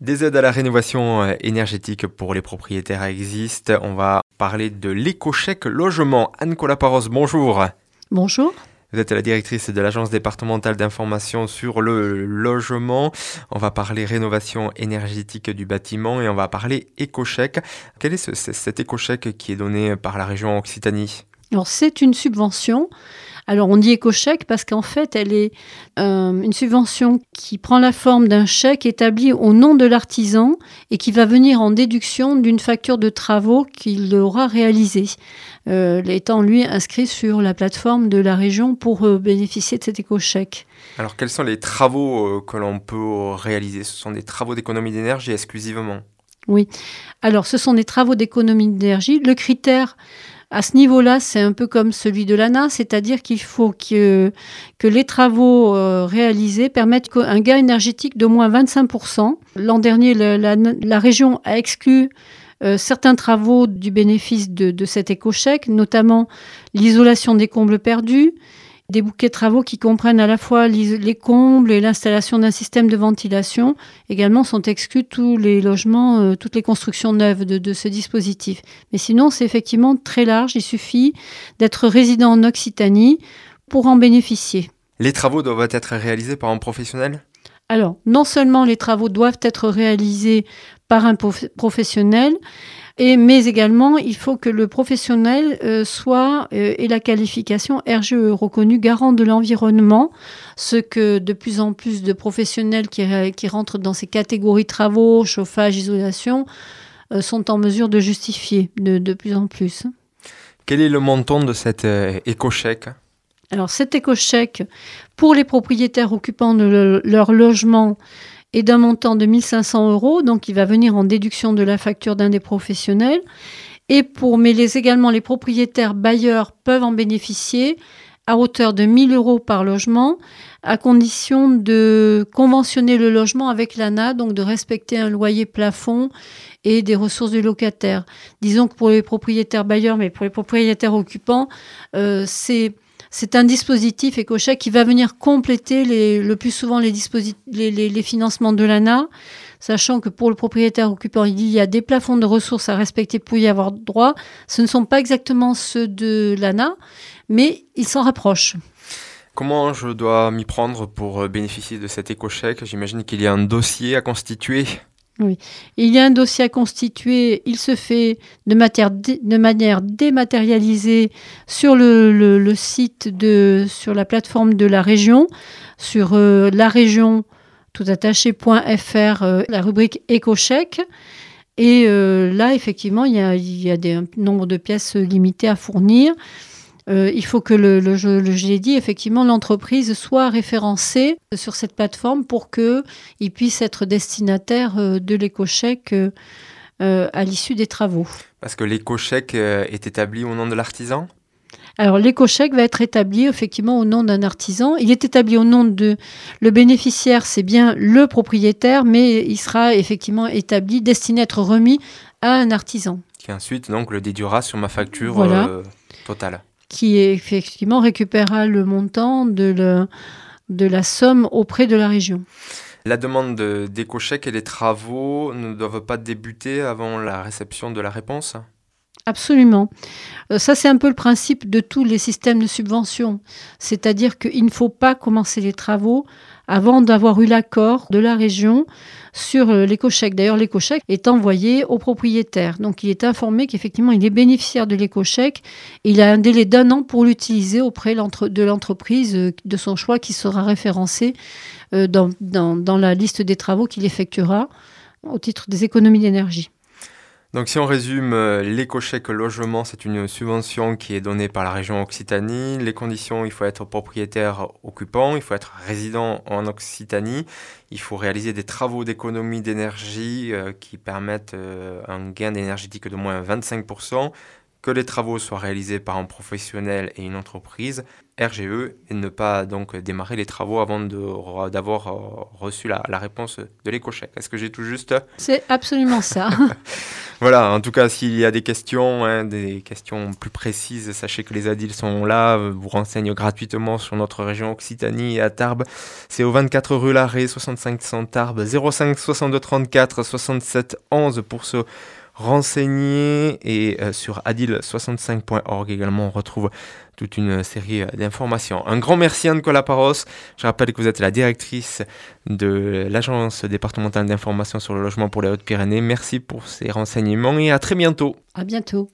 Des aides à la rénovation euh, énergétique pour les propriétaires existent. On va parler de l'éco-chèque logement. Anne Colaparos, bonjour. Bonjour. Vous êtes la directrice de l'Agence départementale d'information sur le logement. On va parler rénovation énergétique du bâtiment et on va parler éco-chèque. Quel est cet éco-chèque qui est donné par la région Occitanie? Alors c'est une subvention alors on dit éco-chèque parce qu'en fait, elle est euh, une subvention qui prend la forme d'un chèque établi au nom de l'artisan et qui va venir en déduction d'une facture de travaux qu'il aura réalisée, euh, étant lui inscrit sur la plateforme de la région pour euh, bénéficier de cet éco-chèque. Alors quels sont les travaux que l'on peut réaliser? Ce sont des travaux d'économie d'énergie exclusivement? Oui. Alors, ce sont des travaux d'économie d'énergie. Le critère à ce niveau-là, c'est un peu comme celui de l'ANA, c'est-à-dire qu'il faut que, les travaux euh, réalisés permettent un gain énergétique d'au moins 25%. L'an dernier, la, région a exclu euh, certains travaux du bénéfice de cet éco-chèque, notamment l'isolation des combles perdus, des bouquets de travaux qui comprennent à la fois les combles et l'installation d'un système de ventilation. Également sont exclus tous les logements, euh, toutes les constructions neuves de, ce dispositif. Mais sinon, c'est effectivement très large. Il suffit d'être résident en Occitanie pour en bénéficier. Les travaux doivent être réalisés par un professionnel? Alors, non seulement les travaux doivent être réalisés par un professionnel, mais également, il faut que le professionnel euh, soit euh, ait la qualification RGE reconnue garant de l'environnement, ce que de plus en plus de professionnels qui, qui rentrent dans ces catégories travaux, chauffage, isolation, euh, sont en mesure de justifier de, de, plus en plus. Quel est le montant de cet éco-chèque? Alors cet éco-chèque pour les propriétaires occupant de leur logement et d'un montant de 1500 euros, donc il va venir en déduction de la facture d'un des professionnels. Et pour, mais les, également les propriétaires bailleurs peuvent en bénéficier à hauteur de 1000 euros par logement, à condition de conventionner le logement avec l'ANA, donc de respecter un loyer plafond et des ressources du locataire. Disons que pour les propriétaires bailleurs, mais pour les propriétaires occupants, euh, c'est c'est un dispositif EcoCheck qui va venir compléter le plus souvent les, les, financements de l'ANA, sachant que pour le propriétaire occupant, il y a des plafonds de ressources à respecter pour y avoir droit. Ce ne sont pas exactement ceux de l'ANA, mais ils s'en rapprochent. Comment je dois m'y prendre pour bénéficier de cet éco-chèque J'imagine qu'il y a un dossier à constituer. Il y a un dossier à constituer, il se fait de, manière dématérialisée sur le, site de, sur la plateforme de la région, sur euh, la région toutattaché.fr, euh, la rubrique éco-chèque. Et euh, là, effectivement, il y a, un nombre de pièces limitées à fournir. Euh, il faut que, le, le, je, l'ai dit, effectivement, l'entreprise soit référencée sur cette plateforme pour qu'il puisse être destinataire euh, de l'éco-chèque euh, à l'issue des travaux. Parce que l'éco-chèque est établi au nom de l'artisan? Alors l'éco-chèque va être établi effectivement au nom d'un artisan. Il est établi au nom de le bénéficiaire, c'est bien le propriétaire, mais il sera effectivement établi, destiné à être remis à un artisan. Qui ensuite donc le déduira sur ma facture totale qui effectivement récupérera le montant de, de la somme auprès de la région. La demande d'éco-chèque et les travaux ne doivent pas débuter avant la réception de la réponse? Absolument. Euh, ça, c'est un peu le principe de tous les systèmes de subvention. C'est-à-dire qu'il ne faut pas commencer les travaux avant d'avoir eu l'accord de la région sur euh, l'éco-chèque. D'ailleurs, l'éco-chèque est envoyé au propriétaire. Donc, il est informé qu'effectivement, il est bénéficiaire de l'éco-chèque. Il a un délai d'un an pour l'utiliser auprès de l'entreprise euh, de son choix qui sera référencé dans, dans la liste des travaux qu'il effectuera au titre des économies d'énergie. Donc si on résume, euh, l'éco-chèque logement, c'est une subvention qui est donnée par la région Occitanie. Les conditions, il faut être propriétaire occupant, il faut être résident en Occitanie, il faut réaliser des travaux d'économie d'énergie euh, qui permettent euh, un gain énergétique de moins 25%, que les travaux soient réalisés par un professionnel et une entreprise, RGE et ne pas donc démarrer les travaux avant d'avoir reçu la, la, réponse de l'éco-chèque. Est-ce que j'ai tout juste C'est absolument ça. voilà, en tout cas, s'il y a des questions, hein, des questions plus précises, sachez que les ADIL sont là, vous renseignent gratuitement sur notre région Occitanie et à Tarbes. C'est au 24 rue Larrey, 65 100 Tarbes, 05 62 34 67 11 pour ce renseigner et euh, sur adil65.org également on retrouve toute une série euh, d'informations. Un grand merci à Nicolas Paros. Je rappelle que vous êtes la directrice de l'agence départementale d'information sur le logement pour les Hautes-Pyrénées. Merci pour ces renseignements et à très bientôt. À bientôt.